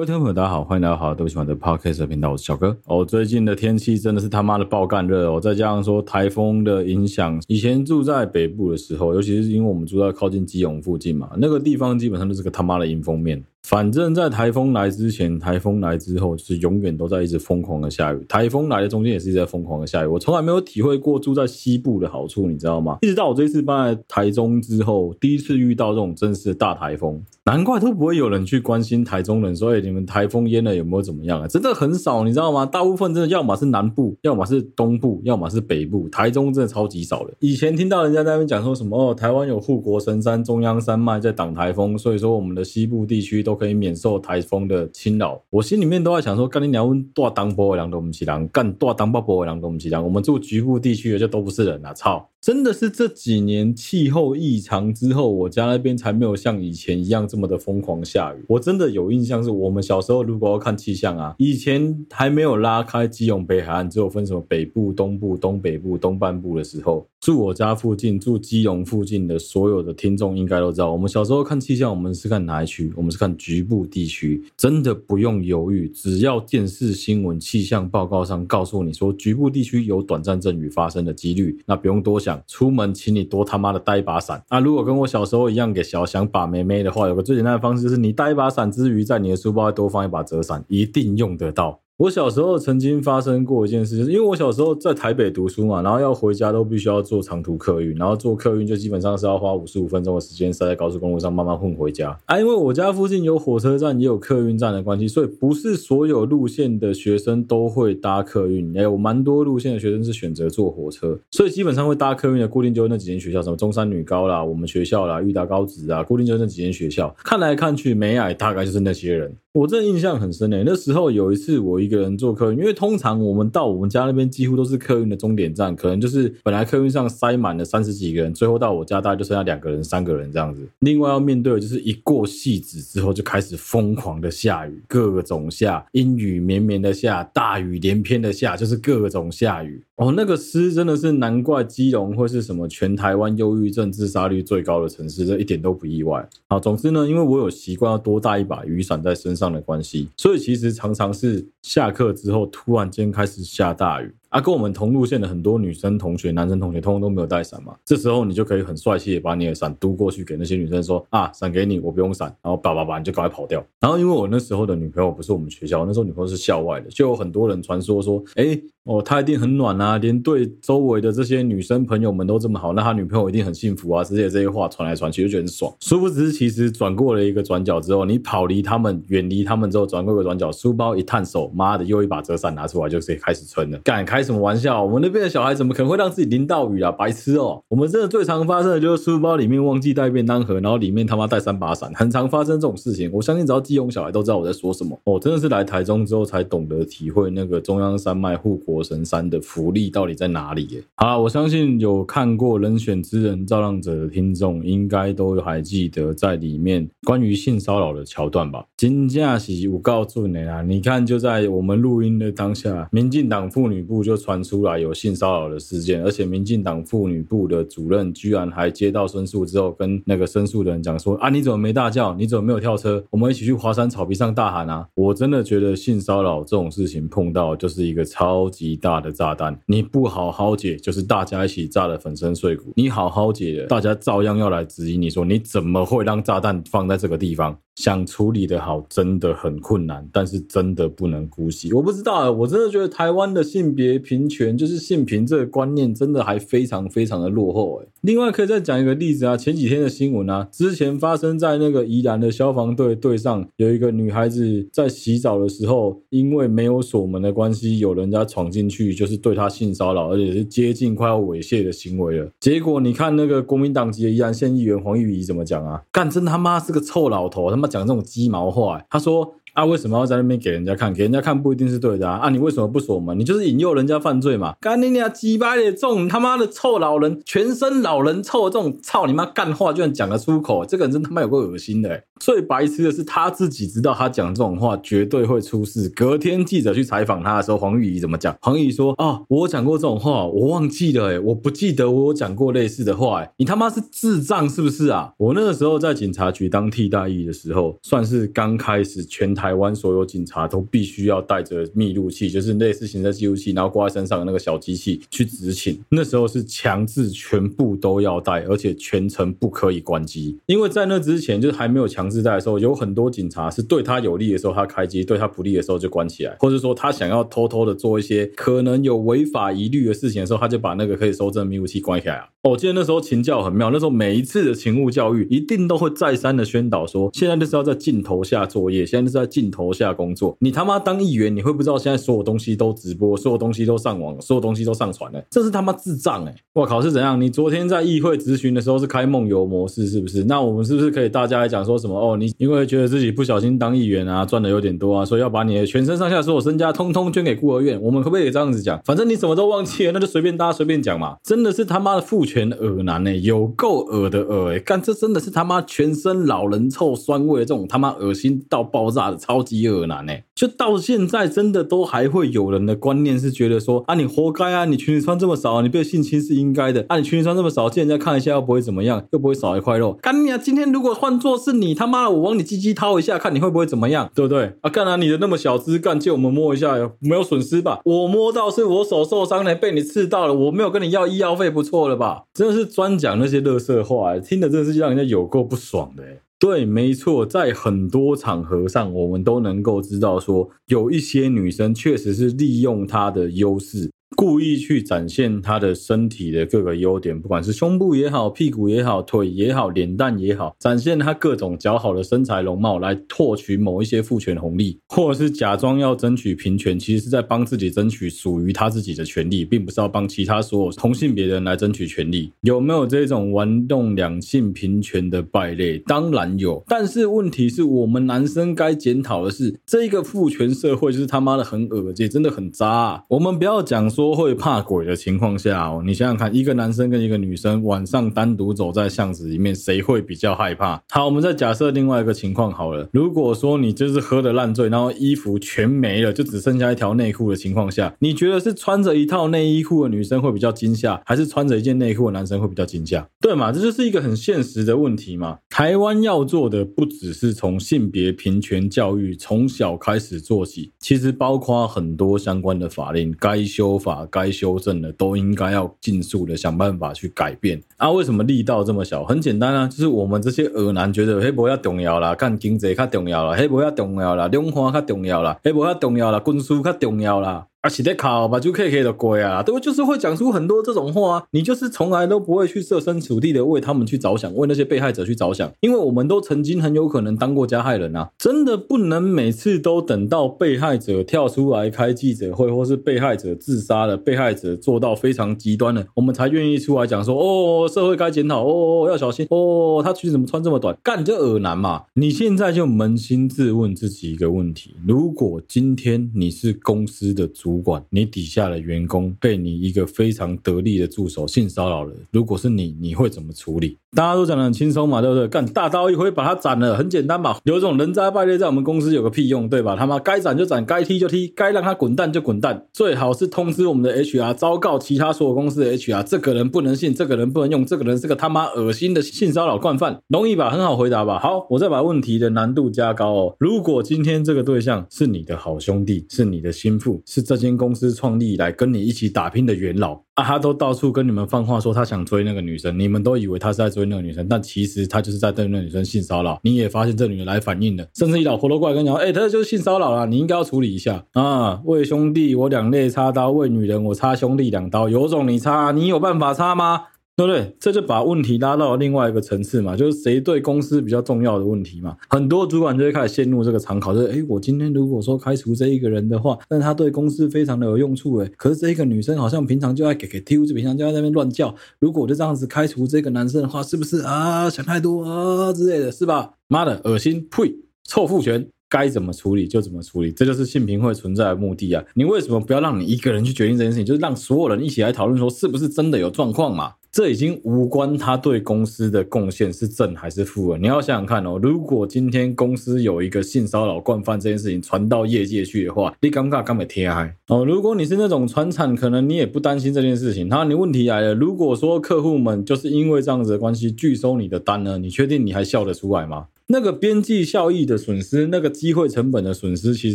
各位听众朋友，大家好，欢迎来到好，对不起，我的 Podcast 频道，我是小哥。哦，最近的天气真的是他妈的爆干热哦，再加上说台风的影响，以前住在北部的时候，尤其是因为我们住在靠近基隆附近嘛，那个地方基本上就是个他妈的迎风面。反正，在台风来之前，台风来之后，就是永远都在一直疯狂的下雨。台风来的中间也是一直在疯狂的下雨。我从来没有体会过住在西部的好处，你知道吗？一直到我这次搬来台中之后，第一次遇到这种真实的大台风，难怪都不会有人去关心台中人，说，哎，你们台风淹了有没有怎么样啊？真的很少，你知道吗？大部分真的要么是南部，要么是东部，要么是北部，台中真的超级少的。以前听到人家在那边讲说什么，哦，台湾有护国神山中央山脉在挡台风，所以说我们的西部地区都可以免受台风的侵扰，我心里面都在想说，干你娘，大当波的人都不是人，干大当八波的人都不是人，我们住局部地区的就都不是人啊！操，真的是这几年气候异常之后，我家那边才没有像以前一样这么的疯狂下雨。我真的有印象，是我们小时候如果要看气象啊，以前还没有拉开基隆北海岸，只有分什么北部、东部、东北部、东半部的时候，住我家附近、住基隆附近的所有的听众应该都知道，我们小时候看气象，我们是看哪一区？我们是看局部地区。真的不用犹豫，只要电视新闻气象报告上告诉你说局部地区有短暂阵雨发生的几率，那不用多想，出门请你多他妈的带一把伞。那如果跟我小时候一样给小想把妹妹的话，有个最简单的方式就是你带一把伞之余，在你的书包多放一把折伞，一定用得到。我小时候曾经发生过一件事，就是因为我小时候在台北读书嘛，然后要回家都必须要坐长途客运，然后坐客运就基本上是要花五十五分钟的时间塞在高速公路上慢慢混回家啊。因为我家附近有火车站也有客运站的关系，所以不是所有路线的学生都会搭客运，也有蛮多路线的学生是选择坐火车，所以基本上会搭客运的固定就是那几间学校，什么中山女高啦、我们学校啦、育达高职啊，固定就是那几间学校。看来看去，美矮大概就是那些人。我真的印象很深诶，那时候有一次我一一个人坐客运，因为通常我们到我们家那边几乎都是客运的终点站，可能就是本来客运上塞满了三十几个人，最后到我家大概就剩下两个人、三个人这样子。另外要面对的就是一过戏子之后就开始疯狂的下雨，各种下，阴雨绵绵的下，大雨连篇的下，就是各种下雨。哦，那个诗真的是难怪基隆会是什么全台湾忧郁症自杀率最高的城市，这一点都不意外。好，总之呢，因为我有习惯要多带一把雨伞在身上的关系，所以其实常常是下课之后突然间开始下大雨。啊，跟我们同路线的很多女生同学、男生同学，通通都没有带伞嘛。这时候你就可以很帅气的把你的伞嘟过去给那些女生说：“啊，伞给你，我不用伞。”然后叭叭叭，你就赶快跑掉。然后因为我那时候的女朋友不是我们学校，那时候女朋友是校外的，就有很多人传说说：“哎，哦，他一定很暖啊，连对周围的这些女生朋友们都这么好，那他女朋友一定很幸福啊。”之类这些话传来传去，就觉得很爽。殊不知，其实转过了一个转角之后，你跑离他们、远离他们之后，转过一个转角，书包一探手，妈的，又一把折伞拿出来，就可以开始撑了。敢开开什么玩笑？我们那边的小孩怎么可能会让自己淋到雨啊？白痴哦！我们真的最常发生的就是书包里面忘记带便当盒，然后里面他妈带三把伞，很常发生这种事情。我相信只要基隆小孩都知道我在说什么。哦，真的是来台中之后才懂得体会那个中央山脉护国神山的福利到底在哪里耶。好，我相信有看过《人选之人造浪者》的听众，应该都还记得在里面关于性骚扰的桥段吧？金架喜我告诉你啊，你看就在我们录音的当下，民进党妇女部就就传出来有。性骚扰的事件，而且民进党妇女部的主任居然还接到申诉之后，跟那个申诉的人讲说：“啊，你怎么没大叫？你怎么没有跳车？我们一起去华山草皮上大喊啊！”我真的觉得性骚扰这种事情碰到就是一个超级大的炸弹，你不好好解，就是大家一起炸得粉身碎骨；你好好解，大家照样要来质疑你说你怎么会让炸弹放在这个地方。想处理的好真的很困难，但是真的不能姑息。我不知道，我真的觉得台湾的性别平权，就是性平这个观念，真的还非常非常的落后。另外可以再讲一个例子啊，前几天的新闻啊，之前发生在那个宜兰的消防队队上，有一个女孩子在洗澡的时候，因为没有锁门的关系，有人家闯进去，就是对她性骚扰，而且是接近快要猥亵的行为了。结果你看那个国民党籍的宜兰县议员黄玉仪怎么讲啊？干，真他妈是个臭老头，他妈！讲这种鸡毛话，他说。啊，为什么要在那边给人家看？给人家看不一定是对的啊！啊，你为什么不锁门？你就是引诱人家犯罪嘛！干你娘鸡巴的这种他妈的臭老人，全身老人臭这种操你妈干话居然讲得出口，这个人真他妈有够恶心的！最白痴的是他自己知道他讲这种话绝对会出事。隔天记者去采访他的时候，黄玉仪怎么讲？黄玉仪说：“啊，我讲过这种话，我忘记了，诶我不记得我有讲过类似的话，诶你他妈是智障是不是啊？”我那个时候在警察局当替代役的时候，算是刚开始全。台湾所有警察都必须要带着密录器，就是类似行车记录器，然后挂在身上的那个小机器去执勤。那时候是强制全部都要带，而且全程不可以关机。因为在那之前，就是还没有强制带的时候，有很多警察是对他有利的时候他开机，对他不利的时候就关起来，或者说他想要偷偷的做一些可能有违法疑虑的事情的时候，他就把那个可以搜证的密录器关起来啊。我记得那时候勤教很妙，那时候每一次的勤务教育一定都会再三的宣导说，现在就是要在镜头下作业，现在就是在镜头下工作。你他妈当议员，你会不知道现在所有东西都直播，所有东西都上网，所有东西都上传了，这是他妈智障哎！我靠，是怎样？你昨天在议会质询的时候是开梦游模式是不是？那我们是不是可以大家来讲说什么？哦，你因为觉得自己不小心当议员啊，赚的有点多啊，所以要把你的全身上下所有身家通通捐给孤儿院。我们可不可以这样子讲？反正你什么都忘记了，那就随便大家随便讲嘛。真的是他妈的父全恶男哎！有够恶的恶哎！干，这真的是他妈全身老人臭酸味这种他妈恶心到爆炸的超级恶男哎！就到现在真的都还会有人的观念是觉得说啊，你活该啊，你裙子穿这么少，你被性侵是应该的啊，你裙子穿这么少，借人家看一下又不会怎么样，又不会少一块肉。干你啊！今天如果换作是你他妈的，我往你鸡鸡掏一下，看你会不会怎么样，对不对啊？干啊，你的那么小只，干借我们摸一下，没有损失吧？我摸到是我手受伤了，被你刺到了，我没有跟你要医药费，不错了吧？真的是专。讲那些垃圾话，听的真的是让人家有够不爽的。对，没错，在很多场合上，我们都能够知道说，有一些女生确实是利用她的优势。故意去展现他的身体的各个优点，不管是胸部也好、屁股也好、腿也好、脸蛋也好，展现他各种姣好的身材容貌，来获取某一些父权红利，或者是假装要争取平权，其实是在帮自己争取属于他自己的权利，并不是要帮其他所有同性别人来争取权利。有没有这种玩弄两性平权的败类？当然有，但是问题是我们男生该检讨的是，这个父权社会就是他妈的很恶心，真的很渣啊。我们不要讲说。说会怕鬼的情况下哦，你想想看，一个男生跟一个女生晚上单独走在巷子里面，谁会比较害怕？好，我们再假设另外一个情况好了。如果说你就是喝的烂醉，然后衣服全没了，就只剩下一条内裤的情况下，你觉得是穿着一套内衣裤的女生会比较惊吓，还是穿着一件内裤的男生会比较惊吓？对嘛？这就是一个很现实的问题嘛。台湾要做的不只是从性别平权教育从小开始做起，其实包括很多相关的法令该修法。该修正的都应该要尽速的想办法去改变啊！为什么力道这么小？很简单啊，就是我们这些俄男觉得黑不要重要啦，干经济较重要啦，黑不要重要啦，量化较重要啦，黑不要重要啦，军事较重要啦。而且在考吧，就 K K 的鬼啊，对，就是会讲出很多这种话啊。你就是从来都不会去设身处地的为他们去着想，为那些被害者去着想，因为我们都曾经很有可能当过加害人啊。真的不能每次都等到被害者跳出来开记者会，或是被害者自杀了，被害者做到非常极端了，我们才愿意出来讲说，哦，社会该检讨，哦，要小心，哦，他裙子怎么穿这么短？干，这恶男嘛。你现在就扪心自问自己一个问题：如果今天你是公司的主，主管，你底下的员工被你一个非常得力的助手性骚扰了，如果是你，你会怎么处理？大家都讲得很轻松嘛，对不对？干，大刀一挥把他斩了，很简单吧？有种人渣败类在我们公司有个屁用，对吧？他妈该斩就斩，该踢就踢，该让他滚蛋就滚蛋，最好是通知我们的 HR，昭告其他所有公司的 HR，这个人不能信，这个人不能用，这个人是个他妈恶心的性骚扰惯犯，容易吧？很好回答吧？好，我再把问题的难度加高哦。如果今天这个对象是你的好兄弟，是你的心腹，是这间公司创立以来跟你一起打拼的元老啊，他都到处跟你们放话说他想追那个女生，你们都以为他是在追那个女生，但其实他就是在对那个女生性骚扰。你也发现这女人来反应了，甚至你老婆都过来跟你讲，哎、他就是性骚扰了，你应该要处理一下啊。为兄弟我两肋插刀，为女人我插兄弟两刀，有种你插，你有办法插吗？对不对？这就把问题拉到另外一个层次嘛，就是谁对公司比较重要的问题嘛。很多主管就会开始陷入这个常考，就是哎，我今天如果说开除这一个人的话，但他对公司非常的有用处，哎，可是这一个女生好像平常就爱给给丢，就平常就在那边乱叫。如果我就这样子开除这个男生的话，是不是啊想太多啊之类的，是吧？妈的，恶心，呸，臭父权，该怎么处理就怎么处理，这就是性平会存在的目的啊。你为什么不要让你一个人去决定这件事情，就是让所有人一起来讨论说是不是真的有状况嘛？这已经无关他对公司的贡献是正还是负了。你要想想看哦，如果今天公司有一个性骚扰惯犯这件事情传到业界去的话，你尴尬干嘛贴嗨哦？如果你是那种传产，可能你也不担心这件事情。那你问题来了，如果说客户们就是因为这样子的关系拒收你的单呢，你确定你还笑得出来吗？那个边际效益的损失，那个机会成本的损失，其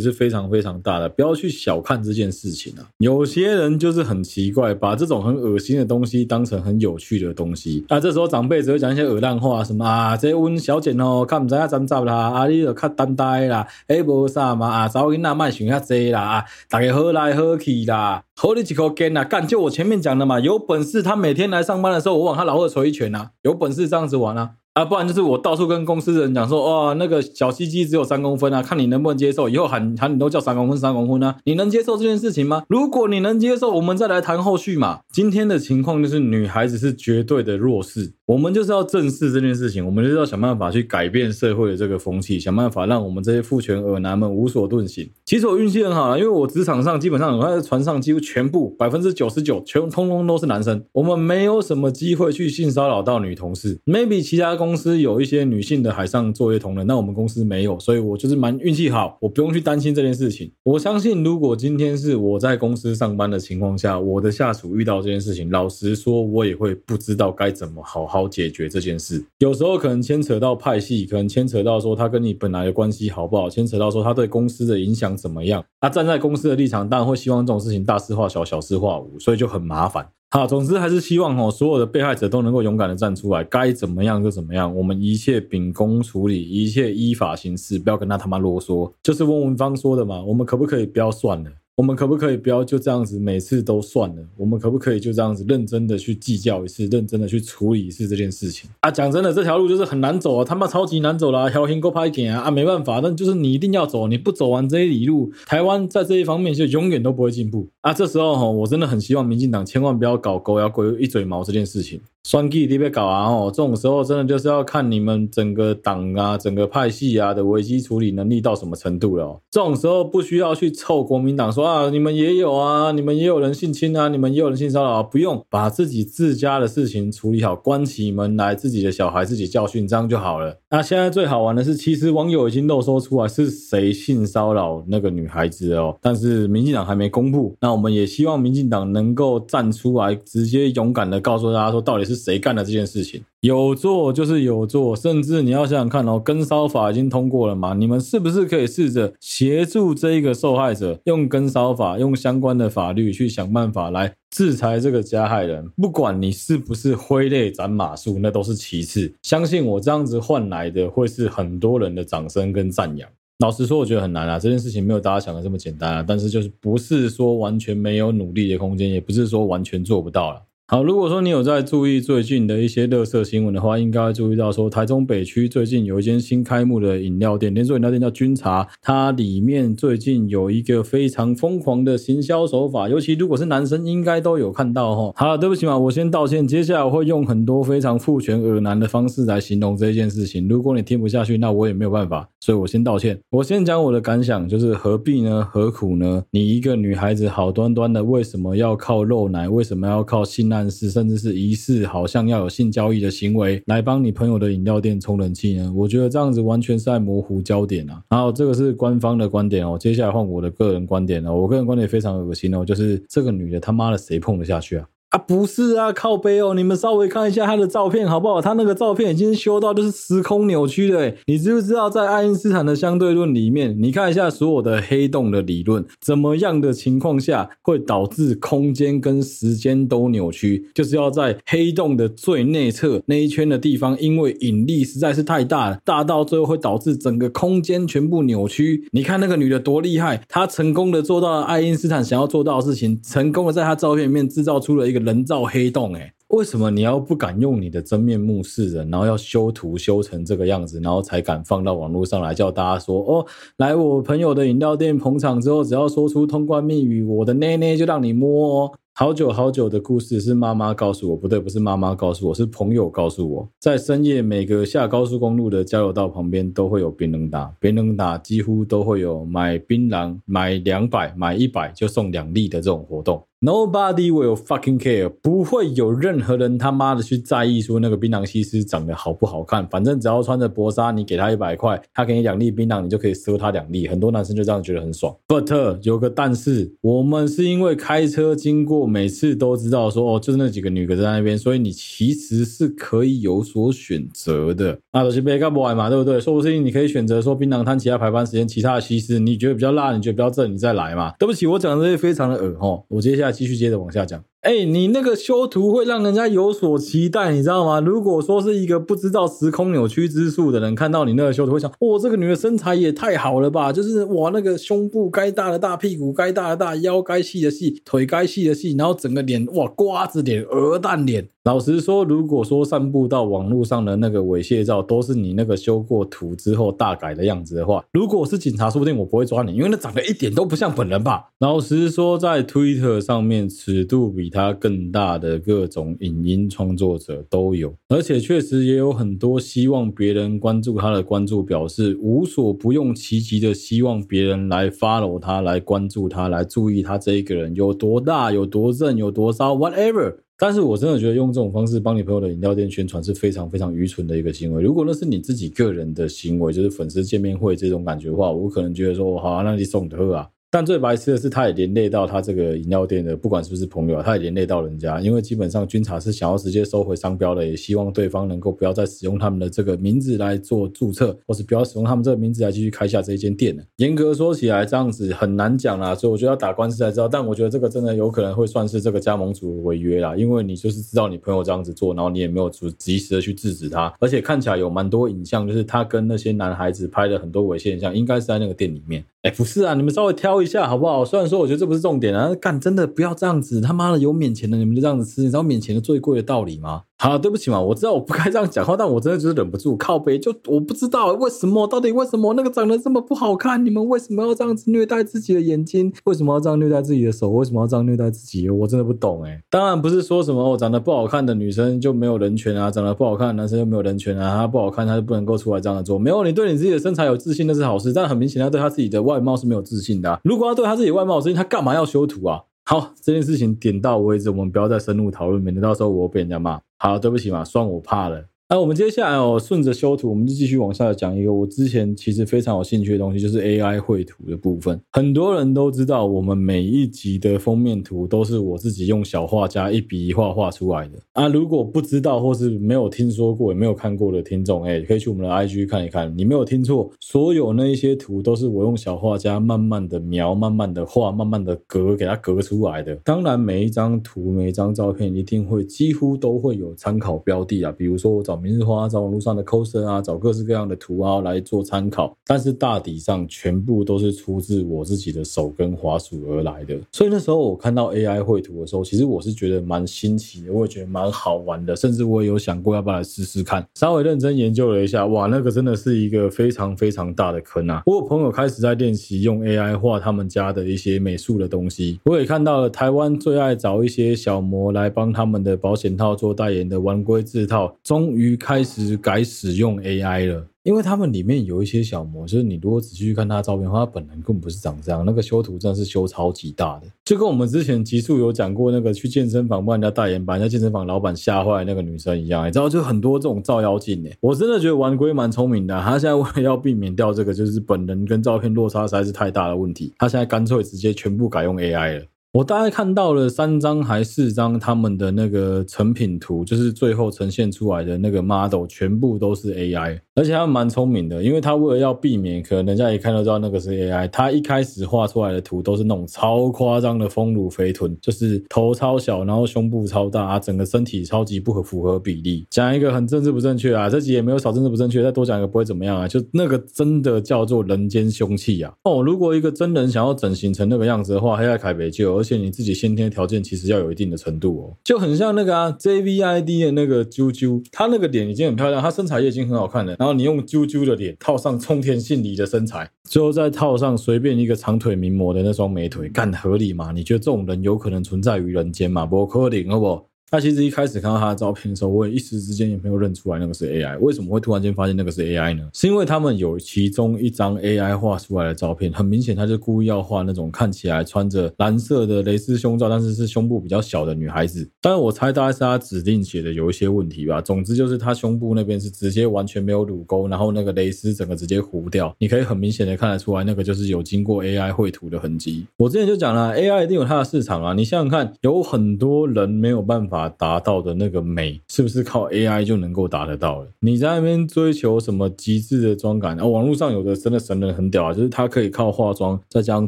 实非常非常大的。不要去小看这件事情啊！有些人就是很奇怪，把这种很恶心的东西当成很有趣的东西啊。这时候长辈只会讲一些恶烂话，什么啊，这温小姐哦，看不知影怎怎啦，啊，你就较担待啦，哎，无啥嘛啊，找囡仔卖想遐济啦啊，大家好来好去啦，好你一口干啊，干就我前面讲的嘛，有本事他每天来上班的时候，我往他老二捶一拳呐，有本事这样子玩啊。啊，不然就是我到处跟公司的人讲说，哇，那个小鸡鸡只有三公分啊，看你能不能接受，以后喊喊你都叫三公分三公分啊，你能接受这件事情吗？如果你能接受，我们再来谈后续嘛。今天的情况就是女孩子是绝对的弱势。我们就是要正视这件事情，我们就是要想办法去改变社会的这个风气，想办法让我们这些父权恶男们无所遁形。其实我运气很好啦，因为我职场上基本上我在船上几乎全部百分之九十九全通通都是男生，我们没有什么机会去性骚扰到女同事。Maybe 其他公司有一些女性的海上作业同仁，那我们公司没有，所以我就是蛮运气好，我不用去担心这件事情。我相信如果今天是我在公司上班的情况下，我的下属遇到这件事情，老实说，我也会不知道该怎么好好。解决这件事，有时候可能牵扯到派系，可能牵扯到说他跟你本来的关系好不好，牵扯到说他对公司的影响怎么样。他站在公司的立场，当然会希望这种事情大事化小，小事化无，所以就很麻烦。好，总之还是希望哦，所有的被害者都能够勇敢的站出来，该怎么样就怎么样，我们一切秉公处理，一切依法行事，不要跟他他妈啰嗦。就是翁文芳说的嘛，我们可不可以不要算了？我们可不可以不要就这样子每次都算了？我们可不可以就这样子认真的去计较一次，认真的去处理一次这件事情啊？讲真的，这条路就是很难走啊，他妈超级难走啦，条形够拍点啊啊，没办法，但就是你一定要走，你不走完这一里路，台湾在这一方面就永远都不会进步啊。这时候哈，我真的很希望民进党千万不要搞狗咬狗一嘴毛这件事情。双 G 你别搞啊！哦，这种时候真的就是要看你们整个党啊、整个派系啊的危机处理能力到什么程度了。这种时候不需要去凑国民党说啊，你们也有啊，你们也有人性侵啊，你们也有人性骚扰，不用把自己自家的事情处理好，关起门来自己的小孩自己教训，这样就好了。那现在最好玩的是，其实网友已经漏说出来是谁性骚扰那个女孩子哦，但是民进党还没公布。那我们也希望民进党能够站出来，直接勇敢的告诉大家说，到底是。谁干的这件事情？有做就是有做，甚至你要想想看哦，跟烧法已经通过了嘛？你们是不是可以试着协助这一个受害者，用跟烧法，用相关的法律去想办法来制裁这个加害人？不管你是不是挥泪斩马谡，那都是其次。相信我，这样子换来的会是很多人的掌声跟赞扬。老实说，我觉得很难啊，这件事情没有大家想的这么简单啊。但是就是不是说完全没有努力的空间，也不是说完全做不到了。好，如果说你有在注意最近的一些垃圾新闻的话，应该注意到说，台中北区最近有一间新开幕的饮料店，连锁饮料店叫君茶，它里面最近有一个非常疯狂的行销手法，尤其如果是男生，应该都有看到哈。好了，对不起嘛，我先道歉，接下来我会用很多非常父权恶男的方式来形容这件事情，如果你听不下去，那我也没有办法，所以我先道歉。我先讲我的感想，就是何必呢？何苦呢？你一个女孩子好端端的，为什么要靠肉奶？为什么要靠性？暗示甚至是疑似好像要有性交易的行为来帮你朋友的饮料店充人气呢？我觉得这样子完全是在模糊焦点啊！然后这个是官方的观点哦，接下来换我的个人观点哦，我个人观点非常恶心哦，就是这个女的他妈的谁碰得下去啊？啊，不是啊，靠背哦！你们稍微看一下他的照片好不好？他那个照片已经修到就是时空扭曲了。你知不知道在爱因斯坦的相对论里面，你看一下所有的黑洞的理论，怎么样的情况下会导致空间跟时间都扭曲？就是要在黑洞的最内侧那一圈的地方，因为引力实在是太大了，大到最后会导致整个空间全部扭曲。你看那个女的多厉害，她成功的做到了爱因斯坦想要做到的事情，成功的在她照片里面制造出了一个。人造黑洞，诶，为什么你要不敢用你的真面目示人，然后要修图修成这个样子，然后才敢放到网络上来叫大家说哦，来我朋友的饮料店捧场之后，只要说出通关密语，我的内内就让你摸哦。好久好久的故事是妈妈告诉我，不对，不是妈妈告诉我，是朋友告诉我，在深夜每个下高速公路的交流道旁边都会有槟榔打，槟榔打几乎都会有买槟榔买两百买一百就送两粒的这种活动。Nobody will fucking care，不会有任何人他妈的去在意说那个槟榔西施长得好不好看，反正只要穿着薄纱，你给他一百块，他给你两粒槟榔，你就可以赊他两粒。很多男生就这样觉得很爽。But 有个但是，我们是因为开车经过，每次都知道说哦，就是那几个女的在那边，所以你其实是可以有所选择的。那都是别个 boy 嘛，对不对？说不定你可以选择说槟榔摊其他排班时间，其他的西施你觉得比较辣，你觉得比较正，你再来嘛。对不起，我讲的这些非常的耳吼。我接下来继续接着往下讲。哎、你那个修图会让人家有所期待，你知道吗？如果说是一个不知道时空扭曲之术的人，看到你那个修图会想，哇，这个女的身材也太好了吧！就是哇，那个胸部该大的大，屁股该大的大，腰该细的细，腿该细的细，然后整个脸哇，瓜子脸、鹅蛋脸。老实说，如果说散布到网络上的那个猥亵照都是你那个修过图之后大改的样子的话，如果是警察，说不定我不会抓你，因为那长得一点都不像本人吧。老实说，在 Twitter 上面，尺度比他更大的各种影音创作者都有，而且确实也有很多希望别人关注他的关注，表示无所不用其极的希望别人来 follow 他，来关注他，来注意他这一个人有多大、有多正、有多骚，whatever。但是我真的觉得用这种方式帮你朋友的饮料店宣传是非常非常愚蠢的一个行为。如果那是你自己个人的行为，就是粉丝见面会这种感觉的话，我可能觉得说，好啊，那你送的喝啊。但最白痴的是，他也连累到他这个饮料店的，不管是不是朋友，他也连累到人家。因为基本上军茶是想要直接收回商标的，也希望对方能够不要再使用他们的这个名字来做注册，或是不要使用他们这个名字来继续开下这一间店。严格说起来，这样子很难讲啦，所以我觉得要打官司才知道。但我觉得这个真的有可能会算是这个加盟主违约啦，因为你就是知道你朋友这样子做，然后你也没有及及时的去制止他，而且看起来有蛮多影像，就是他跟那些男孩子拍了很多猥亵影像，应该是在那个店里面。哎，不是啊，你们稍微挑一下好不好？虽然说我觉得这不是重点啊，干真的不要这样子，他妈的有免钱的你们就这样子吃，你知道免钱的最贵的道理吗？好，对不起嘛，我知道我不该这样讲话，但我真的就是忍不住靠北，就我不知道为什么，到底为什么那个长得这么不好看，你们为什么要这样子虐待自己的眼睛？为什么要这样虐待自己的手？为什么要这样虐待自己？我真的不懂哎。当然不是说什么我长得不好看的女生就没有人权啊，长得不好看的男生就没有人权啊，他不好看他就不能够出来这样做。没有，你对你自己的身材有自信那是好事，但很明显他对他自己的外貌是没有自信的。如果他对他自己外貌有自信，他干嘛要修图啊？好，这件事情点到为止，我们不要再深入讨论，免得到时候我被人家骂。好，对不起嘛，算我怕了。那我们接下来哦，顺着修图，我们就继续往下讲一个我之前其实非常有兴趣的东西，就是 AI 绘图的部分。很多人都知道，我们每一集的封面图都是我自己用小画家一笔一画画出来的啊。如果不知道或是没有听说过也没有看过的听众，哎，可以去我们的 IG 看一看。你没有听错，所有那一些图都是我用小画家慢慢的描、慢慢的画、慢慢的格给它格出来的。当然，每一张图、每一张照片一定会几乎都会有参考标的啊，比如说我找。明日花找网络上的 coser 啊，找各式各样的图啊来做参考，但是大体上全部都是出自我自己的手跟滑鼠而来的。所以那时候我看到 AI 绘图的时候，其实我是觉得蛮新奇的，我也觉得蛮好玩的，甚至我也有想过要不要来试试看。稍微认真研究了一下，哇，那个真的是一个非常非常大的坑啊！我有朋友开始在练习用 AI 画他们家的一些美术的东西，我也看到了台湾最爱找一些小模来帮他们的保险套做代言的玩龟字套，终于。开始改使用 AI 了，因为他们里面有一些小模，就是你如果仔细去看他的照片的话，他本人根本不是长这样，那个修图真的是修超级大的，就跟我们之前极速有讲过那个去健身房帮人家代言，把人家健身房老板吓坏那个女生一样，你知道就很多这种照妖镜诶，我真的觉得玩龟蛮聪明的，他现在为了要避免掉这个就是本人跟照片落差实在是太大的问题，他现在干脆直接全部改用 AI 了。我大概看到了三张还四张他们的那个成品图，就是最后呈现出来的那个 model，全部都是 AI。而且他蛮聪明的，因为他为了要避免可能人家一看就知道那个是 AI，他一开始画出来的图都是那种超夸张的丰乳肥臀，就是头超小，然后胸部超大啊，整个身体超级不合符合比例。讲一个很政治不正确啊，这集也没有少政治不正确，再多讲一个不会怎么样啊，就那个真的叫做人间凶器啊！哦，如果一个真人想要整形成那个样子的话，黑爱凯北就，而且你自己先天条件其实要有一定的程度哦，就很像那个啊 JVID 的那个啾啾，他那个脸已经很漂亮，他身材也已经很好看了。然后你用啾啾的脸套上冲田杏梨的身材，最后再套上随便一个长腿名模的那双美腿，干合理吗？你觉得这种人有可能存在于人间吗？不可能，好不？那其实一开始看到他的照片的时候，我也一时之间也没有认出来那个是 AI。为什么会突然间发现那个是 AI 呢？是因为他们有其中一张 AI 画出来的照片，很明显他就故意要画那种看起来穿着蓝色的蕾丝胸罩，但是是胸部比较小的女孩子。但是我猜大概是他指定写的有一些问题吧。总之就是他胸部那边是直接完全没有乳沟，然后那个蕾丝整个直接糊掉，你可以很明显的看得出来，那个就是有经过 AI 绘图的痕迹。我之前就讲了，AI 一定有它的市场啊。你想想看，有很多人没有办法达到的那个美，是不是靠 AI 就能够达得到了？你在那边追求什么极致的妆感？啊，网络上有的真的神人很屌啊，就是他可以靠化妆再加上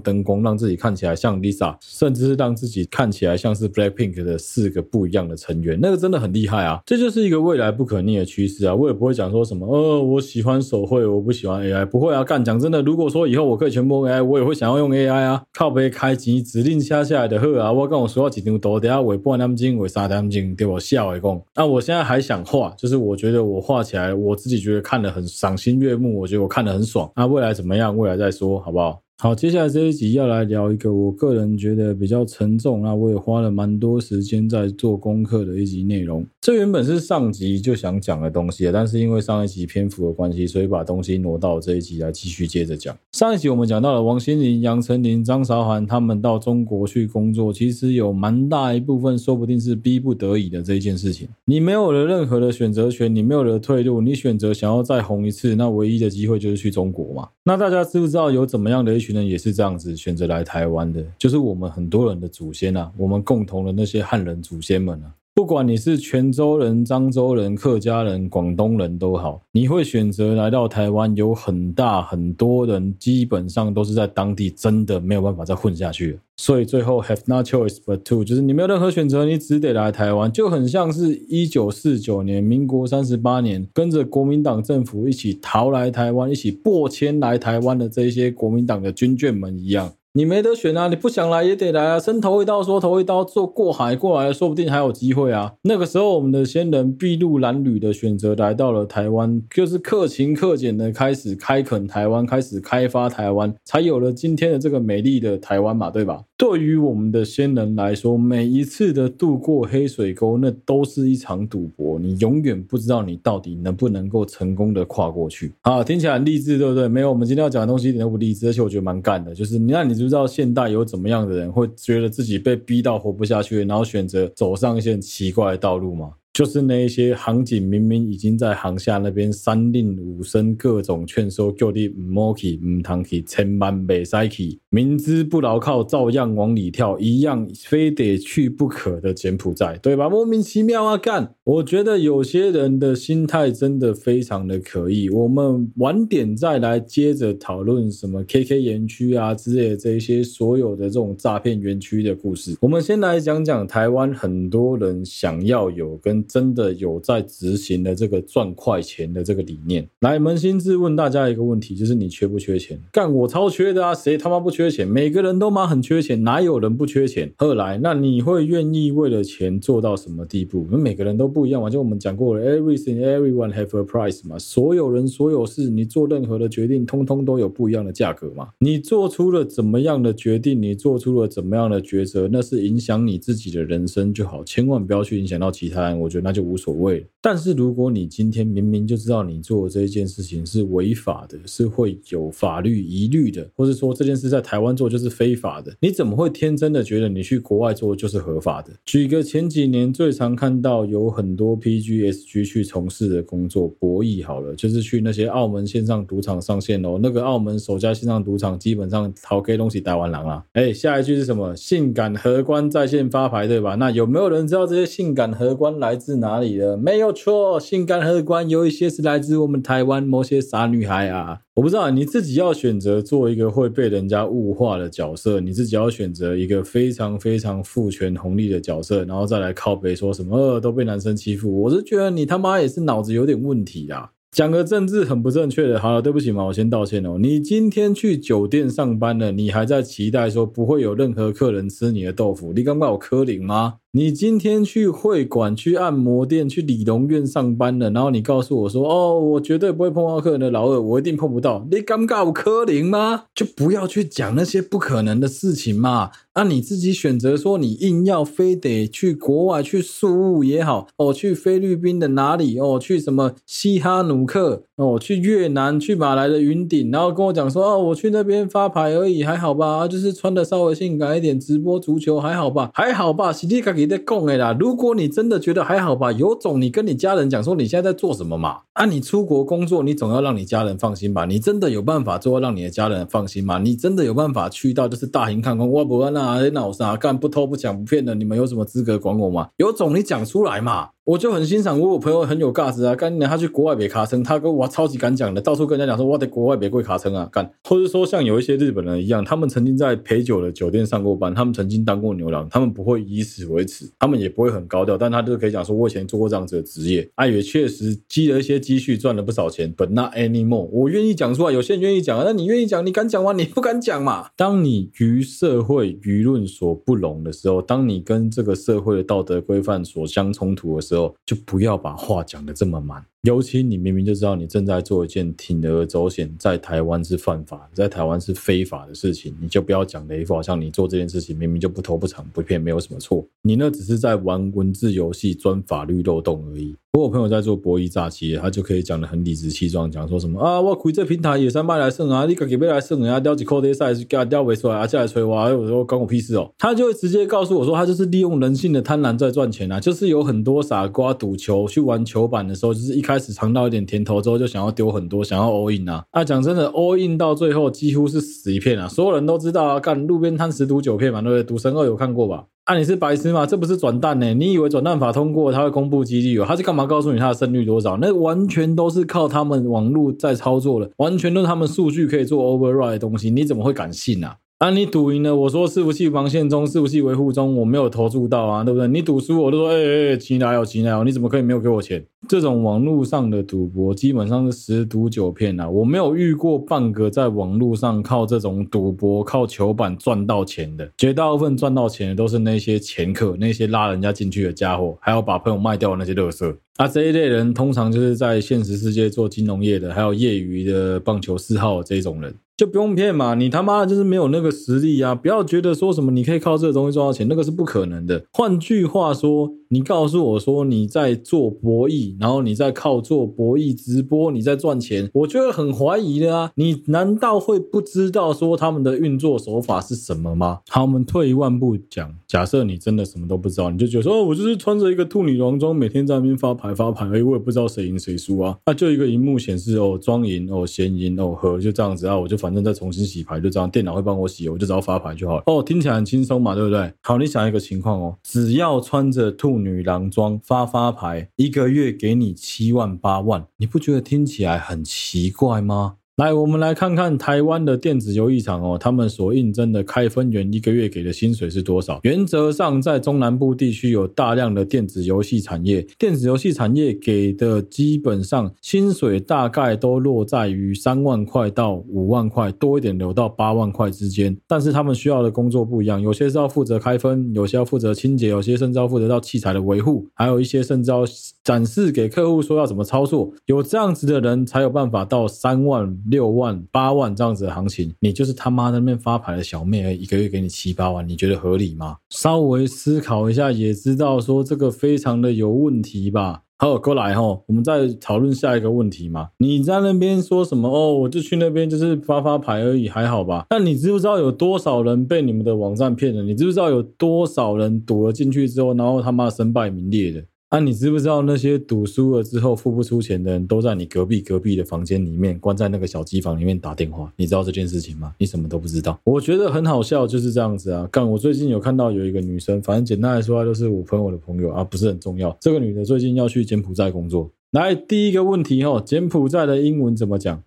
灯光，让自己看起来像 Lisa，甚至是让自己看起来像是 Blackpink 的四个不一样的成员，那个真的很厉害啊！这就是一个未来不可逆的趋势啊！我也不会讲说什么，呃，我喜欢手绘，我不喜欢 AI，不会啊！干讲真的，如果说以后我可以全部用 AI，我也会想要用 AI 啊！靠背开机指令下下来的货啊！我跟我说要几张图，等下尾半点钟，尾三点钟，对我笑一共。那我现在还想画，就是我觉得我画起来，我自己觉得看得很赏心悦目，我觉得我看得很爽。那未来怎么样？未来再说，好不好？好，接下来这一集要来聊一个我个人觉得比较沉重，那我也花了蛮多时间在做功课的一集内容。这原本是上集就想讲的东西，但是因为上一集篇幅的关系，所以把东西挪到这一集来继续接着讲。上一集我们讲到了王心凌、杨丞琳、张韶涵他们到中国去工作，其实有蛮大一部分说不定是逼不得已的这一件事情。你没有了任何的选择权，你没有了退路，你选择想要再红一次，那唯一的机会就是去中国嘛。那大家知不知道有怎么样的一群也是这样子选择来台湾的？就是我们很多人的祖先啊，我们共同的那些汉人祖先们啊。不管你是泉州人、漳州人、客家人、广东人都好，你会选择来到台湾，有很大很多人基本上都是在当地真的没有办法再混下去，所以最后 have no choice but to，就是你没有任何选择，你只得来台湾，就很像是一九四九年，民国三十八年，跟着国民党政府一起逃来台湾，一起破迁来台湾的这些国民党的军眷们一样。你没得选啊！你不想来也得来啊！伸头一刀说头一刀，做过海过来，说不定还有机会啊！那个时候，我们的先人筚路蓝缕的选择来到了台湾，就是克勤克俭的开始开垦台湾，开始开发台湾，才有了今天的这个美丽的台湾嘛，对吧？对于我们的先人来说，每一次的渡过黑水沟，那都是一场赌博。你永远不知道你到底能不能够成功的跨过去。啊，听起来很励志，对不对？没有，我们今天要讲的东西一点都不励志，而且我觉得蛮干的。就是那，你知不知道现代有怎么样的人会觉得自己被逼到活不下去，然后选择走上一些奇怪的道路吗？就是那一些行警明明已经在航下那边三令五申各种劝说，叫你唔好去，唔通去，千万别使去，明知不牢靠，照样往里跳，一样非得去不可的柬埔寨，对吧？莫名其妙啊，干！我觉得有些人的心态真的非常的可疑。我们晚点再来接着讨论什么 KK 园区啊之类的这一些所有的这种诈骗园区的故事。我们先来讲讲台湾很多人想要有跟真的有在执行的这个赚快钱的这个理念，来扪心自问大家一个问题，就是你缺不缺钱？干，我超缺的啊，谁他妈不缺钱？每个人都妈很缺钱，哪有人不缺钱？后来，那你会愿意为了钱做到什么地步？因为每个人都不一样嘛，就我们讲过了，everything everyone have a price 嘛，所有人所有事，你做任何的决定，通通都有不一样的价格嘛。你做出了怎么样的决定，你做出了怎么样的抉择，那是影响你自己的人生就好，千万不要去影响到其他人。我觉得。那就无所谓。但是如果你今天明明就知道你做这一件事情是违法的，是会有法律疑虑的，或者说这件事在台湾做就是非法的，你怎么会天真的觉得你去国外做就是合法的？举个前几年最常看到有很多 PGSG 去从事的工作，博弈好了，就是去那些澳门线上赌场上线哦。那个澳门首家线上赌场基本上逃给东西台湾人啊。哎，下一句是什么？性感荷官在线发牌，对吧？那有没有人知道这些性感荷官来自是哪里的？没有错，性感荷官有一些是来自我们台湾某些傻女孩啊！我不知道你自己要选择做一个会被人家物化的角色，你自己要选择一个非常非常父权红利的角色，然后再来靠北说什么呃都被男生欺负，我是觉得你他妈也是脑子有点问题啊。讲个政治很不正确的，好了，对不起嘛，我先道歉哦。你今天去酒店上班了，你还在期待说不会有任何客人吃你的豆腐，你敢怪我柯林吗？你今天去会馆、去按摩店、去理容院上班了，然后你告诉我说：“哦，我绝对不会碰到客人的老二，我一定碰不到。”你尴尬有可能吗？就不要去讲那些不可能的事情嘛。那、你自己选择说，你硬要非得去国外去宿务也好，哦，去菲律宾的哪里哦，去什么西哈努克哦，去越南、去马来的云顶，然后跟我讲说哦，我去那边发牌而已，还好吧？就是穿的稍微性感一点，直播足球还好吧？还好吧？是你自别的供哎啦。如果你真的觉得还好吧，有种你跟你家人讲说你现在在做什么嘛？啊，你出国工作，你总要让你家人放心吧？你真的有办法做到让你的家人放心吗？你真的有办法去到就是大型看空？哇不那。那我啥干？不偷不抢不骗的，你们有什么资格管我吗？有种你讲出来嘛！我就很欣赏我，有朋友很有价值啊！干你他去国外别卡称，他跟我超级敢讲的，到处跟人家讲说我在国外别贵卡称啊！干，或者说像有一些日本人一样，他们曾经在陪酒的酒店上过班，他们曾经当过牛郎，他们不会以此为耻，他们也不会很高调，但他就可以讲说，我以前做过这样子的职业，啊，也确实积了一些积蓄，赚了不少钱，but not anymore。我愿意讲出来，有些人愿意讲啊，那你愿意讲，你敢讲吗？你不敢讲嘛？当你与社会舆论所不容的时候，当你跟这个社会的道德规范所相冲突的时候，就不要。把话讲的这么满，尤其你明明就知道你正在做一件铤而走险，在台湾是犯法，在台湾是非法的事情，你就不要讲雷法像你做这件事情明明就不偷不抢不骗，没有什么错，你那只是在玩文字游戏，钻法律漏洞而已。我有朋友在做博弈诈欺，他就可以讲得很理直气壮，讲说什么啊，我开这平台也是卖来胜啊，你自己要来胜啊，钓几口袋赛，给他钓不出来啊，再来催我，我说关我屁事哦。他就会直接告诉我说，他就是利用人性的贪婪在赚钱啊，就是有很多傻瓜赌球去玩球板的时候，就是一开始尝到一点甜头之后，就想要丢很多，想要 all in 啊。啊，讲真的，all in 到最后几乎是死一片啊，所有人都知道啊，干路边摊十赌九骗嘛，对不对？赌神二有看过吧？啊，你是白痴吗？这不是转蛋呢？你以为转蛋法通过，他会公布几率哦？他是干嘛告诉你他的胜率多少？那完全都是靠他们网络在操作的，完全都是他们数据可以做 override 的东西，你怎么会敢信啊？啊，你赌赢了，我说伺服器防线中，伺服器维护中，我没有投注到啊，对不对？你赌输，我都说，哎哎哎，钱来哦，钱来哦，你怎么可以没有给我钱？这种网络上的赌博基本上是十赌九骗啊，我没有遇过半个在网络上靠这种赌博、靠球板赚到钱的，绝大部分赚到钱的都是那些掮客，那些拉人家进去的家伙，还有把朋友卖掉的那些垃圾。啊，这一类人通常就是在现实世界做金融业的，还有业余的棒球四号这种人。就不用骗嘛，你他妈的就是没有那个实力啊！不要觉得说什么你可以靠这个东西赚到钱，那个是不可能的。换句话说，你告诉我说你在做博弈，然后你在靠做博弈直播，你在赚钱，我就会很怀疑的啊！你难道会不知道说他们的运作手法是什么吗？好，我们退一万步讲，假设你真的什么都不知道，你就觉得说哦，我就是穿着一个兔女郎装，每天在那边发牌发牌，哎，我也不知道谁赢谁输啊！那就一个荧幕显示哦，庄赢哦，闲赢哦，和就这样子啊，我就反。反正再重新洗牌，就这样，电脑会帮我洗，我就只要发牌就好了。哦，听起来很轻松嘛，对不对？好，你想一个情况哦，只要穿着兔女郎装发发牌，一个月给你七万八万，你不觉得听起来很奇怪吗？来，我们来看看台湾的电子游戏场哦，他们所应征的开分员一个月给的薪水是多少？原则上，在中南部地区有大量的电子游戏产业，电子游戏产业给的基本上薪水大概都落在于三万块到五万块，多一点留到八万块之间。但是他们需要的工作不一样，有些是要负责开分，有些要负责清洁，有些甚至要负责到器材的维护，还有一些甚至要展示给客户说要怎么操作。有这样子的人才有办法到三万。六万八万这样子的行情，你就是他妈在那边发牌的小妹，一个月给你七八万，你觉得合理吗？稍微思考一下，也知道说这个非常的有问题吧。好，过来哈，我们再讨论下一个问题嘛。你在那边说什么？哦，我就去那边就是发发牌而已，还好吧？那你知不知道有多少人被你们的网站骗了？你知不知道有多少人赌了进去之后，然后他妈身败名裂的？啊，你知不知道那些赌输了之后付不出钱的人都在你隔壁隔壁的房间里面关在那个小机房里面打电话？你知道这件事情吗？你什么都不知道。我觉得很好笑，就是这样子啊。干，我最近有看到有一个女生，反正简单来说，就是我朋友的朋友啊，不是很重要。这个女的最近要去柬埔寨工作。来，第一个问题哦，柬埔寨的英文怎么讲？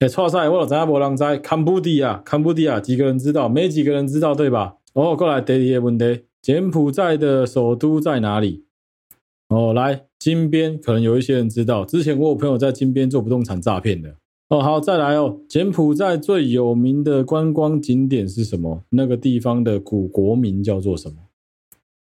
哎，错赛，我有知无人知？Cambodia，Cambodia，几个人知道？没几个人知道，对吧？哦，过来第二个问题。柬埔寨的首都在哪里？哦，来金边，可能有一些人知道。之前我有朋友在金边做不动产诈骗的。哦，好，再来哦。柬埔寨最有名的观光景点是什么？那个地方的古国名叫做什么？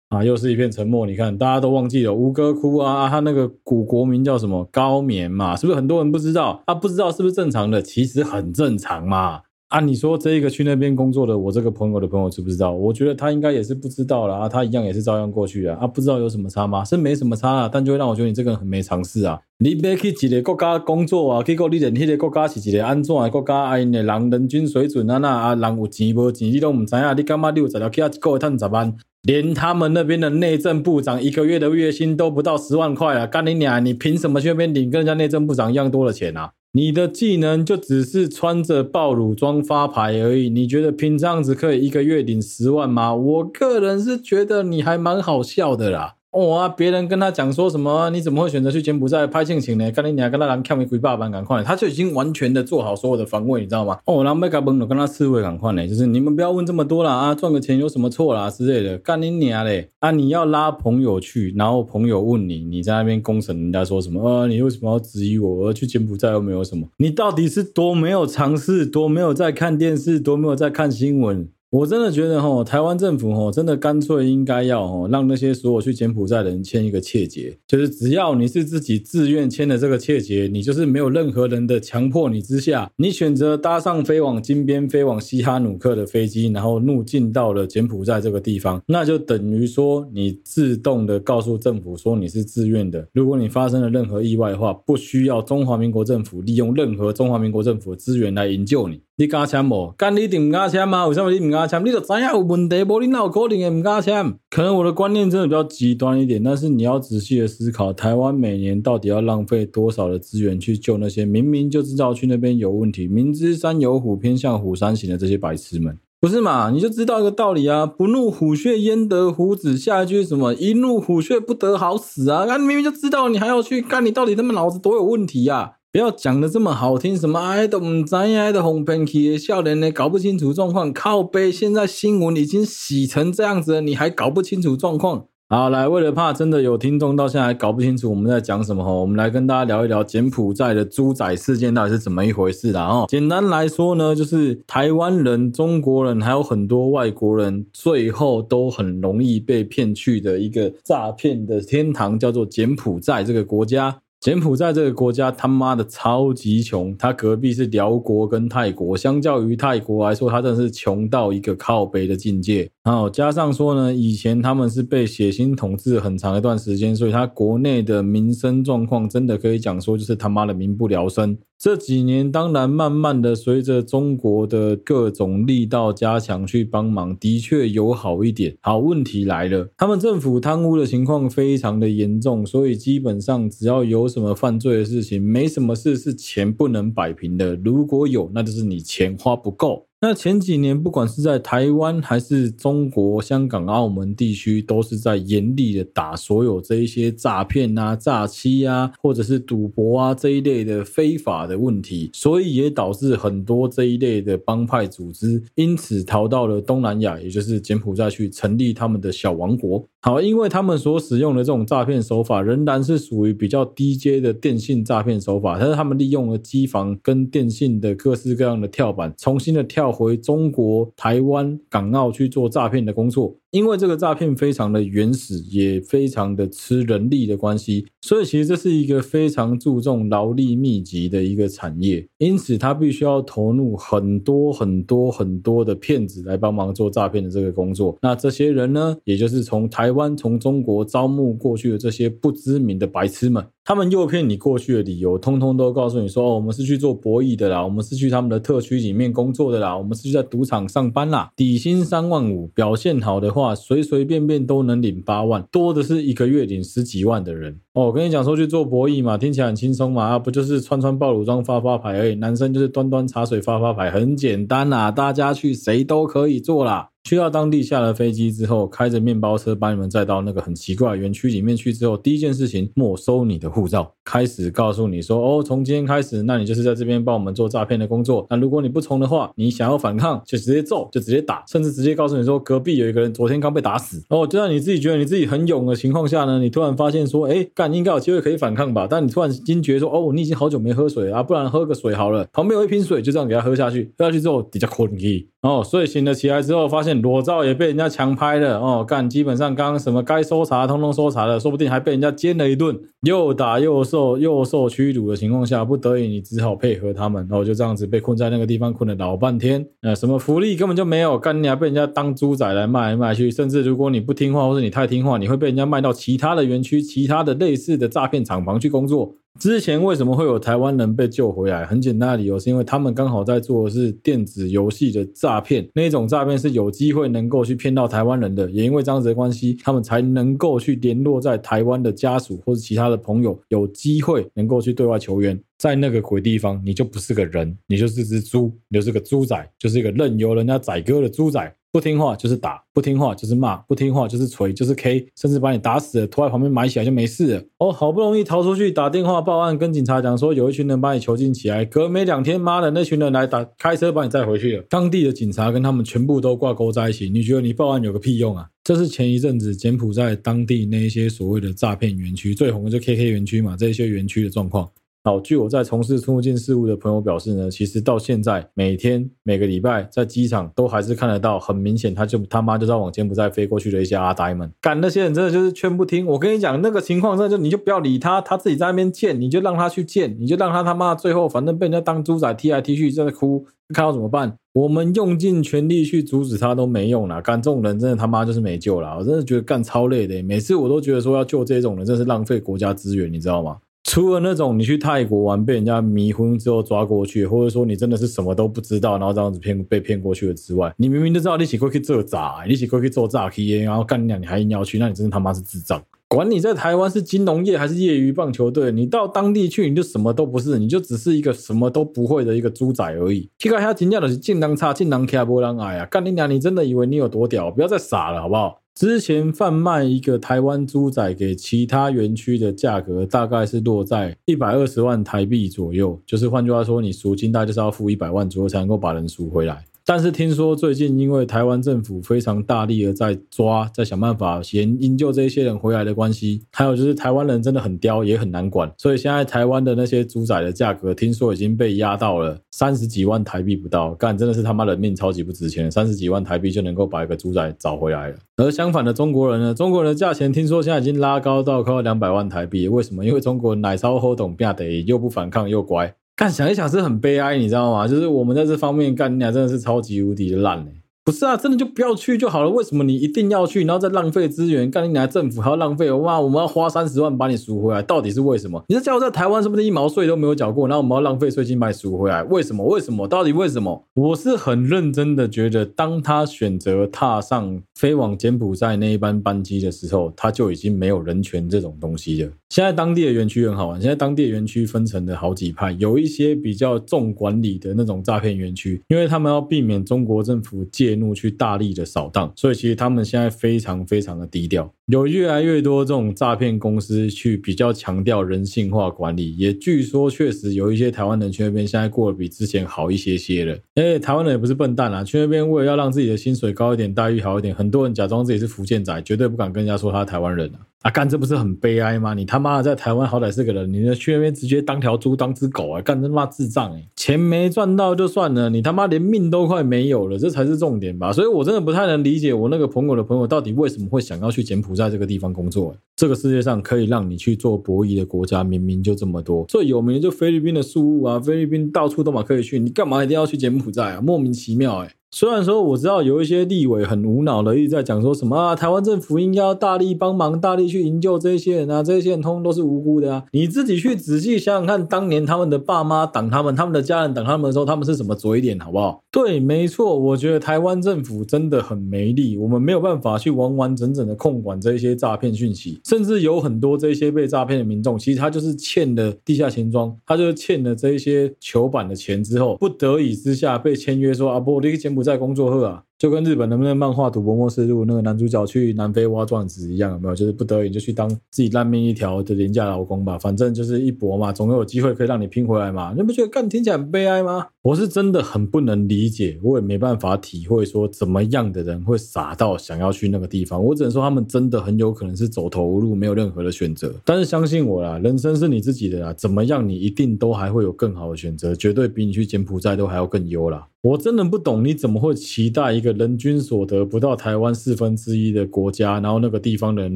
啊，又是一片沉默。你看，大家都忘记了吴哥窟啊，他那个古国名叫什么？高棉嘛，是不是很多人不知道？啊，不知道是不是正常的？其实很正常嘛。啊，你说这一个去那边工作的，我这个朋友的朋友知不知道？我觉得他应该也是不知道了。啊，他一样也是照样过去啊，啊，不知道有什么差吗？是没什么差啊，但就会让我觉得你这个人很没常识啊。你别去一个国家工作啊，结果你连那个国家是一个安怎的国家，啊，因的人人均水准啊，那啊，人有钱无钱，你都唔知啊？你干嘛六十条去啊，一个月赚十万？连他们那边的内政部长一个月的月薪都不到十万块啊！干你娘，你凭什么去那边领跟人家内政部长一样多的钱啊？你的技能就只是穿着暴乳装发牌而已，你觉得凭这样子可以一个月领十万吗？我个人是觉得你还蛮好笑的啦。哦啊！别人跟他讲说什么？你怎么会选择去柬埔寨拍性情呢？干你娘跟他人看没鬼爸爸赶快，他就已经完全的做好所有的防卫，你知道吗？哦，然后麦克崩了，跟他刺猬赶快呢，就是你们不要问这么多了啊，赚个钱有什么错啦之类的，干你娘嘞！啊，你要拉朋友去，然后朋友问你，你在那边公审人家说什么？啊，你为什么要质疑我？我去柬埔寨又没有什么？你到底是多没有尝试，多没有在看电视，多没有在看新闻？我真的觉得吼，台湾政府吼，真的干脆应该要吼，让那些所有去柬埔寨的人签一个切结，就是只要你是自己自愿签的这个切结，你就是没有任何人的强迫你之下，你选择搭上飞往金边、飞往西哈努克的飞机，然后入境到了柬埔寨这个地方，那就等于说你自动的告诉政府说你是自愿的。如果你发生了任何意外的话，不需要中华民国政府利用任何中华民国政府的资源来营救你。你敢签无？干你一定唔敢签吗？为什么你唔敢签？你就知影有问题，无你哪有可能会唔敢签？可能我的观念真的比较极端一点，但是你要仔细的思考，台湾每年到底要浪费多少的资源去救那些明明就知道去那边有问题、明知山有虎，偏向虎山行的这些白痴们？不是嘛？你就知道一个道理啊！不入虎穴焉得虎子。下一句什么？一入虎穴不得好死啊！那、啊、明明就知道，你还要去干？你到底他妈脑子多有问题呀、啊？不要讲的这么好听，什么爱都唔知爱的红喷气的笑脸呢？搞不清楚状况，靠北！现在新闻已经洗成这样子了，你还搞不清楚状况？好，来，为了怕真的有听众到现在还搞不清楚我们在讲什么哈，我们来跟大家聊一聊柬埔寨的猪仔事件到底是怎么一回事啦。哦，简单来说呢，就是台湾人、中国人还有很多外国人，最后都很容易被骗去的一个诈骗的天堂，叫做柬埔寨这个国家。柬埔寨这个国家他妈的超级穷，它隔壁是寮国跟泰国，相较于泰国来说，它真的是穷到一个靠北的境界。然后加上说呢，以前他们是被血腥统治很长一段时间，所以它国内的民生状况真的可以讲说就是他妈的民不聊生。这几年，当然慢慢的随着中国的各种力道加强去帮忙，的确有好一点。好，问题来了，他们政府贪污的情况非常的严重，所以基本上只要有什么犯罪的事情，没什么事是钱不能摆平的。如果有，那就是你钱花不够。那前几年，不管是在台湾还是中国、香港、澳门地区，都是在严厉的打所有这一些诈骗啊、诈欺啊，或者是赌博啊这一类的非法的问题，所以也导致很多这一类的帮派组织因此逃到了东南亚，也就是柬埔寨去成立他们的小王国。好，因为他们所使用的这种诈骗手法仍然是属于比较低阶的电信诈骗手法，但是他们利用了机房跟电信的各式各样的跳板，重新的跳回中国、台湾、港澳去做诈骗的工作。因为这个诈骗非常的原始，也非常的吃人力的关系，所以其实这是一个非常注重劳力密集的一个产业。因此，他必须要投入很多很多很多的骗子来帮忙做诈骗的这个工作。那这些人呢，也就是从台湾、从中国招募过去的这些不知名的白痴们。他们诱骗你过去的理由，通通都告诉你说：“哦，我们是去做博弈的啦，我们是去他们的特区里面工作的啦，我们是去在赌场上班啦，底薪三万五，表现好的话，随随便便都能领八万，多的是一个月领十几万的人。”哦，我跟你讲说去做博弈嘛，听起来很轻松嘛，不就是穿穿暴露装发发牌而已，男生就是端端茶水发发牌，很简单啦，大家去谁都可以做啦。去到当地下了飞机之后，开着面包车把你们载到那个很奇怪园区里面去之后，第一件事情没收你的护照，开始告诉你说，哦，从今天开始，那你就是在这边帮我们做诈骗的工作。那如果你不从的话，你想要反抗就直接揍，就直接打，甚至直接告诉你说，隔壁有一个人昨天刚被打死。哦，就在你自己觉得你自己很勇的情况下呢，你突然发现说，哎，干，应该有机会可以反抗吧？但你突然惊觉说，哦，你已经好久没喝水了啊，不然喝个水好了。旁边有一瓶水，就这样给他喝下去，喝下去之后比较困意。哦，睡醒了起来之后，发现裸照也被人家强拍了。哦，干，基本上刚什么该搜查通通搜查了，说不定还被人家奸了一顿，又打又受又受屈辱的情况下，不得已你只好配合他们，然后就这样子被困在那个地方困了老半天。呃，什么福利根本就没有，干你还被人家当猪仔来卖来卖去，甚至如果你不听话或者你太听话，你会被人家卖到其他的园区、其他的类似的诈骗厂房去工作。之前为什么会有台湾人被救回来？很简单的理由是因为他们刚好在做的是电子游戏的诈骗，那种诈骗是有机会能够去骗到台湾人的。也因为这样子的关系，他们才能够去联络在台湾的家属或者其他的朋友，有机会能够去对外求援。在那个鬼地方，你就不是个人，你就是只猪，你就是个猪仔，就是一个任由人家宰割的猪仔。不听话就是打，不听话就是骂，不听话就是锤，就是 K，甚至把你打死了，拖在旁边埋起来就没事了。哦，好不容易逃出去，打电话报案，跟警察讲说有一群人把你囚禁起来，隔没两天，妈的，那群人来打，开车把你载回去了。当地的警察跟他们全部都挂钩在一起，你觉得你报案有个屁用啊？这是前一阵子柬埔寨当地那一些所谓的诈骗园区最红的就 KK 园区嘛，这些园区的状况。好，据我在从事出入境事务的朋友表示呢，其实到现在每天每个礼拜在机场都还是看得到，很明显他就他妈就在往柬埔寨飞过去的一些阿呆们，干那些人真的就是劝不听。我跟你讲，那个情况真的就你就不要理他，他自己在那边见，你就让他去见，你就让他他妈最后反正被人家当猪仔踢来踢去，在那哭，看到怎么办？我们用尽全力去阻止他都没用了，干这种人真的他妈就是没救了。我真的觉得干超累的，每次我都觉得说要救这种人，真是浪费国家资源，你知道吗？除了那种你去泰国玩被人家迷昏之后抓过去，或者说你真的是什么都不知道，然后这样子骗被骗过去了之外，你明明就知道你起过去做诈，你起过去做诈欺，然后干你俩你还硬要去，那你真的他妈是智障！管你在台湾是金融业还是业余棒球队，你到当地去你就什么都不是，你就只是一个什么都不会的一个猪仔而已。去看他真正的是技能差，技能开波浪矮啊！干你俩你真的以为你有多屌？不要再傻了好不好？之前贩卖一个台湾猪仔给其他园区的价格，大概是落在一百二十万台币左右，就是换句话说，你赎金大概就是要付一百万左右才能够把人赎回来。但是听说最近因为台湾政府非常大力的在抓，在想办法先营救这些人回来的关系，还有就是台湾人真的很刁，也很难管，所以现在台湾的那些猪仔的价格，听说已经被压到了三十几万台币不到，干真的是他妈人命超级不值钱，三十几万台币就能够把一个猪仔找回来了。而相反的中国人呢，中国人的价钱听说现在已经拉高到快要两百万台币，为什么？因为中国人奶超好懂，变得又不反抗又乖。干，想一想是很悲哀，你知道吗？就是我们在这方面干，你俩真的是超级无敌的烂欸。不是啊，真的就不要去就好了。为什么你一定要去，然后再浪费资源？干你俩政府还要浪费？哇，我们要花三十万把你赎回来，到底是为什么？你这家伙在台湾是不是一毛税都没有缴过？然后我们要浪费税金把你赎回来？为什么？为什么？到底为什么？我是很认真的觉得，当他选择踏上飞往柬埔寨那一班班机的时候，他就已经没有人权这种东西了。现在当地的园区很好玩，现在当地的园区分成了好几派，有一些比较重管理的那种诈骗园区，因为他们要避免中国政府介入去大力的扫荡，所以其实他们现在非常非常的低调。有越来越多这种诈骗公司去比较强调人性化管理，也据说确实有一些台湾人去那边现在过得比之前好一些些了。哎，台湾人也不是笨蛋啊，去那边为了要让自己的薪水高一点，待遇好一点，很多人假装自己是福建仔，绝对不敢跟人家说他是台湾人啊。啊，干这不是很悲哀吗？你他妈的在台湾好歹是个人，你去那边直接当条猪当只狗啊！干这他妈智障欸！钱没赚到就算了，你他妈连命都快没有了，这才是重点吧？所以我真的不太能理解我那个朋友的朋友到底为什么会想要去柬埔寨这个地方工作欸。这个世界上可以让你去做博弈的国家明明就这么多，最有名的就菲律宾的宿务啊，菲律宾到处都嘛可以去，你干嘛一定要去柬埔寨啊？莫名其妙欸。虽然说我知道有一些立委很无脑的一直在讲说什么啊，台湾政府应该要大力帮忙，大力去营救这些人啊，这些人通通都是无辜的啊！你自己去仔细想想看，当年他们的爸妈挡他们，他们的家人挡他们的时候，他们是什么嘴脸，好不好？对，没错，我觉得台湾政府真的很没力，我们没有办法去完完整整的控管这些诈骗讯息，甚至有很多这些被诈骗的民众，其实他就是欠了地下钱庄，他就是欠了这些球板的钱之后，不得已之下被签约说啊，不，我这个柬埔在工作后啊。就跟日本能不能漫画《赌博默示录》那个男主角去南非挖钻石一样，有没有？就是不得已就去当自己烂命一条的廉价劳工吧，反正就是一搏嘛，总有机会可以让你拼回来嘛。你不觉得干听起来很悲哀吗？我是真的很不能理解，我也没办法体会说怎么样的人会傻到想要去那个地方。我只能说他们真的很有可能是走投无路，没有任何的选择。但是相信我啦，人生是你自己的啦，怎么样你一定都还会有更好的选择，绝对比你去柬埔寨都还要更优啦。我真的不懂你怎么会期待一个人均所得不到台湾四分之一的国家，然后那个地方的人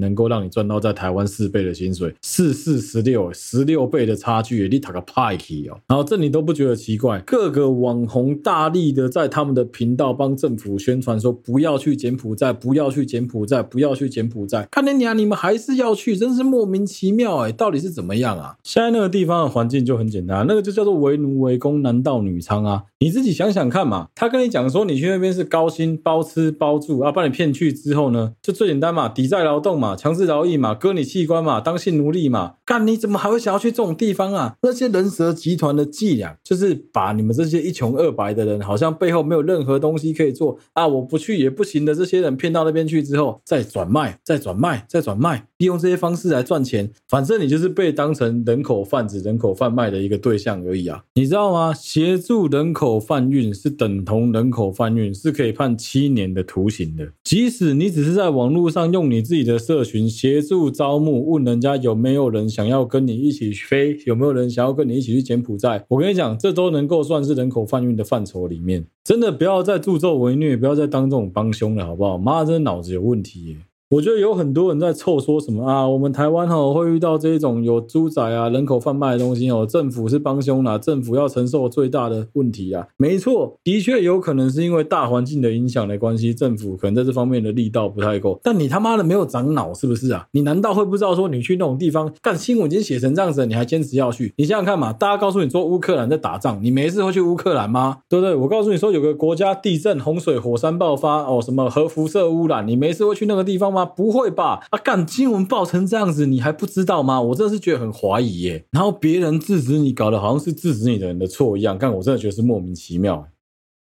能够让你赚到在台湾四倍的薪水，四四十六十六倍的差距，你打个派去哦！然后这你都不觉得奇怪？各个网红大力的在他们的频道帮政府宣传说不要去柬埔寨，不要去柬埔寨，不要去柬埔寨。看你娘，你们还是要去，真是莫名其妙哎！到底是怎么样啊？现在那个地方的环境就很简单，那个就叫做为奴为工，男盗女娼啊！你自己想想看。看嘛，他跟你讲说，你去那边是高薪包吃包住啊，把你骗去之后呢，就最简单嘛，抵债劳动嘛，强制劳役嘛，割你器官嘛，当性奴隶嘛，干你怎么还会想要去这种地方啊？那些人蛇集团的伎俩，就是把你们这些一穷二白的人，好像背后没有任何东西可以做啊，我不去也不行的这些人骗到那边去之后，再转卖，再转卖，再转卖，利用这些方式来赚钱，反正你就是被当成人口贩子、人口贩卖的一个对象而已啊，你知道吗？协助人口贩运是。等同人口贩运是可以判七年的徒刑的。即使你只是在网络上用你自己的社群协助招募，问人家有没有人想要跟你一起飞，有没有人想要跟你一起去柬埔寨，我跟你讲，这都能够算是人口贩运的范畴里面。真的不要再助纣为虐，不要再当这种帮凶了，好不好？妈，真的脑子有问题耶。我觉得有很多人在臭说什么啊，我们台湾哈会遇到这种有猪仔啊、人口贩卖的东西哦，政府是帮凶啦，政府要承受最大的问题啊。没错，的确有可能是因为大环境的影响的关系，政府可能在这方面的力道不太够。但你他妈的没有长脑是不是啊？你难道会不知道说你去那种地方干新闻已经写成这样子，你还坚持要去？你想想看嘛，大家告诉你说乌克兰在打仗，你没事会去乌克兰吗？对不对？我告诉你说有个国家地震、洪水、火山爆发哦，什么核辐射污染，你没事会去那个地方吗？不会吧？啊，干新闻爆成这样子，你还不知道吗？我真的是觉得很怀疑耶。然后别人制止你，搞得好像是制止你的人的错一样，干我真的觉得是莫名其妙。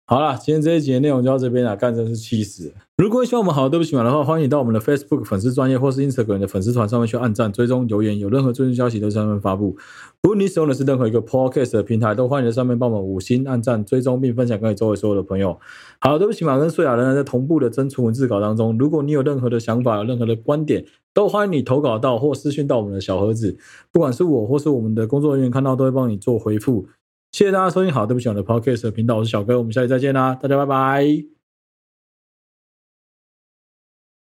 好了，今天这一集的内容就到这边了，干真是气死。如果你喜欢我们好的对不起嘛的话，欢迎到我们的 Facebook 粉丝专业或是 Instagram 的粉丝团上面去按赞、追踪、留言，有任何最新消息都在上面发布。如果你使用的是任何一个 Podcast 的平台，都欢迎在上面帮我们五星按赞、追踪并分享给你周围所有的朋友。好，对不起嘛跟穗雅仍然在同步的增出文字稿当中。如果你有任何的想法、有任何的观点，都欢迎你投稿到或私讯到我们的小盒子，不管是我或是我们的工作人员看到，都会帮你做回复。谢谢大家收听好，对不起，我的 Podcast 频道，我是小哥，我们下期再见啦，大家拜拜。